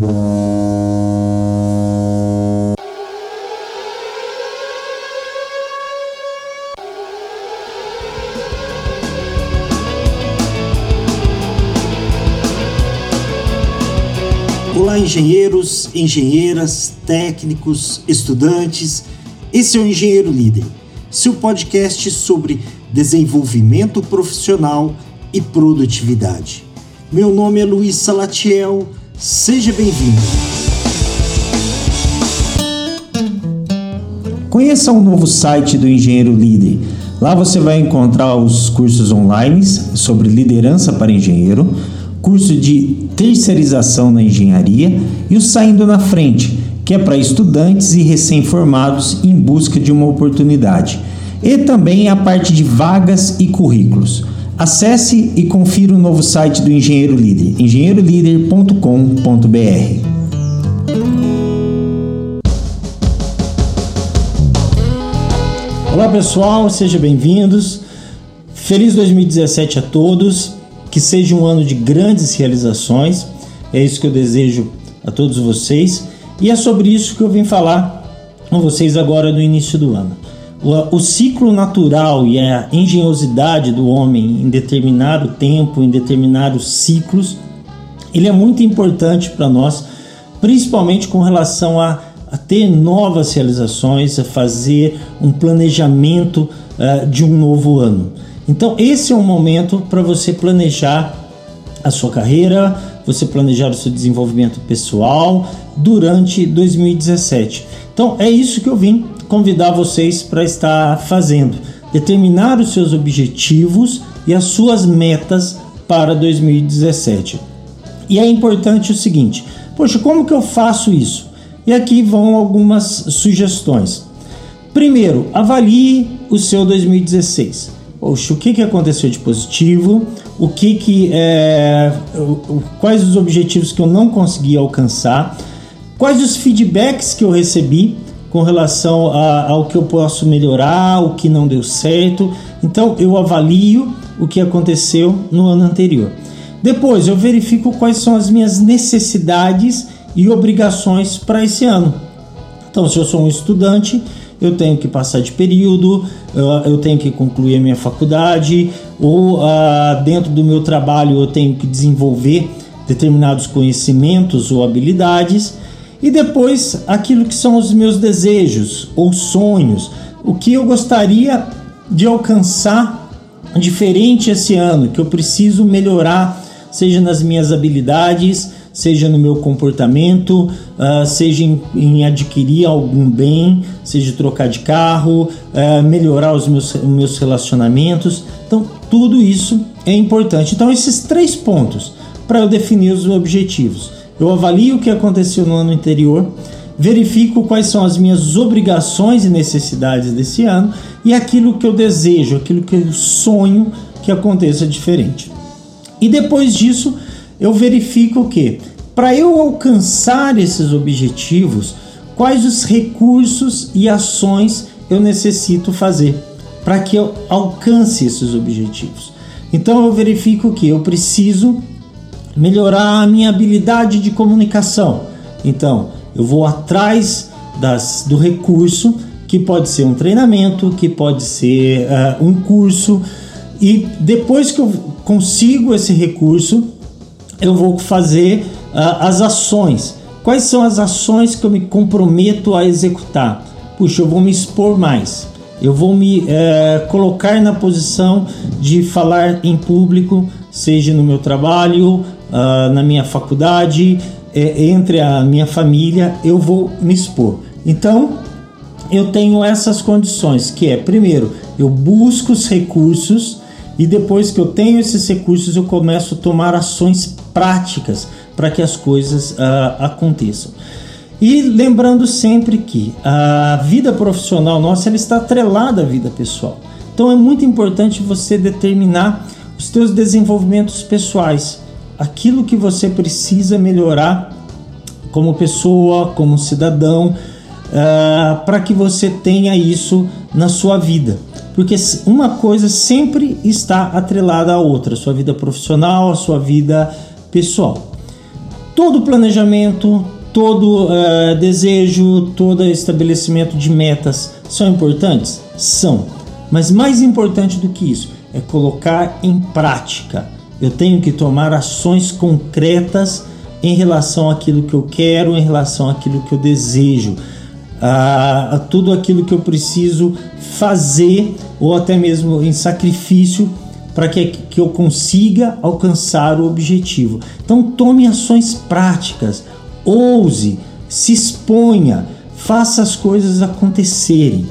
Olá, engenheiros, engenheiras, técnicos, estudantes. Esse é o Engenheiro Líder, seu podcast sobre desenvolvimento profissional e produtividade. Meu nome é Luiz Salatiel, seja bem-vindo. Conheça o novo site do Engenheiro Líder. Lá você vai encontrar os cursos online sobre liderança para engenheiro curso de terceirização na engenharia e o Saindo na Frente, que é para estudantes e recém-formados em busca de uma oportunidade. E também a parte de vagas e currículos. Acesse e confira o novo site do Engenheiro Líder, engenheirolíder.com.br. Olá pessoal, sejam bem-vindos. Feliz 2017 a todos que seja um ano de grandes realizações. É isso que eu desejo a todos vocês. E é sobre isso que eu vim falar com vocês agora no início do ano. O, ciclo natural e a engenhosidade do homem em determinado tempo, em determinados ciclos, ele é muito importante para nós, principalmente com relação a, a, ter novas realizações, a fazer um planejamento uh, de um novo ano. Então, esse é um momento para você planejar a sua carreira, você planejar o seu desenvolvimento pessoal durante 2017. Então, é isso que eu vim convidar vocês para estar fazendo. Determinar os seus objetivos e as suas metas para 2017. E é importante o seguinte: poxa, como que eu faço isso? E aqui vão algumas sugestões. Primeiro, avalie o seu 2016 poxa, o que, que aconteceu de positivo, o que que é, quais os objetivos que eu não consegui alcançar, quais os feedbacks que eu recebi com relação a, ao que eu posso melhorar, o que não deu certo. Então eu avalio o que aconteceu no ano anterior. Depois eu verifico quais são as minhas necessidades e obrigações para esse ano. Então, se eu sou um estudante, eu tenho que passar de período, eu tenho que concluir a minha faculdade, ou uh, dentro do meu trabalho eu tenho que desenvolver determinados conhecimentos ou habilidades, e depois aquilo que são os meus desejos ou sonhos, o que eu gostaria de alcançar diferente esse ano, que eu preciso melhorar, seja nas minhas habilidades, seja no meu comportamento, uh, seja em, em, adquirir algum bem, seja trocar de carro, uh, melhorar os meus, meus relacionamentos. Então, tudo isso é importante. Então, esses três pontos para eu definir os objetivos. Eu avalio o que aconteceu no ano anterior, verifico quais são as minhas obrigações e necessidades desse ano e aquilo que eu desejo, aquilo que eu sonho que aconteça diferente. E depois disso, eu verifico o que? Para eu alcançar esses objetivos, quais os recursos e ações eu necessito fazer para que eu alcance esses objetivos. Então eu verifico que eu preciso melhorar a minha habilidade de comunicação. Então eu vou atrás das, do recurso que pode ser um treinamento, que pode ser uh, um curso e depois que eu consigo esse recurso eu vou fazer uh, as ações. Quais são as ações que eu me comprometo a executar? Puxa, eu vou me expor mais. Eu vou me uh, colocar na posição de falar em público, seja no meu trabalho, uh, na minha faculdade, eh, entre a minha família, eu vou me expor. Então, eu tenho essas condições, que é, primeiro, eu busco os recursos e depois que eu tenho esses recursos, eu começo a tomar ações práticas para que as coisas uh, aconteçam. E lembrando sempre que a vida profissional nossa ela está atrelada à vida pessoal. Então é muito importante você determinar os seus desenvolvimentos pessoais, aquilo que você precisa melhorar como pessoa, como cidadão, uh, para que você tenha isso na sua vida porque uma coisa sempre está atrelada à outra, sua vida profissional, a sua vida pessoal. todo planejamento, todo uh, desejo, todo estabelecimento de metas são importantes? São. Mas mais importante do que isso é colocar em prática. Eu tenho que tomar ações concretas em relação àquilo que eu quero, em relação àquilo que eu desejo, a, a tudo aquilo que eu preciso fazer ou até mesmo em sacrifício para que, que eu consiga alcançar o objetivo. Então tome ações práticas, ouse, se exponha, faça as coisas acontecerem.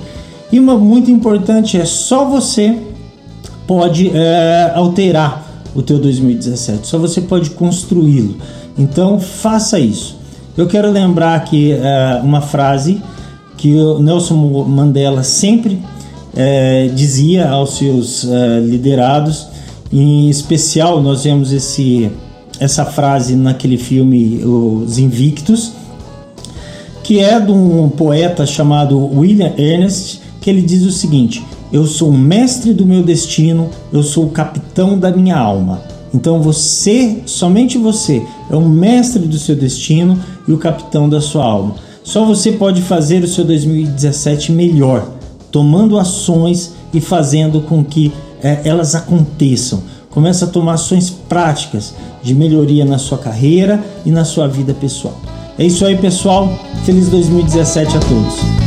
E uma muito importante é só você pode é, alterar o teu 2017, só você pode construí-lo. Então faça isso. Eu quero lembrar aqui é, uma frase que o Nelson Mandela sempre é, dizia aos seus é, liderados. Em especial, nós vemos esse, essa frase naquele filme Os Invictos, que é de um poeta chamado William Ernest, que ele diz o seguinte: Eu sou o mestre do meu destino, eu sou o capitão da minha alma. Então você, somente você, é o mestre do seu destino e o capitão da sua alma. Só você pode fazer o seu 2017 melhor, tomando ações e fazendo com que é, elas aconteçam. Comece a tomar ações práticas de melhoria na sua carreira e na sua vida pessoal. É isso aí, pessoal. Feliz 2017 a todos.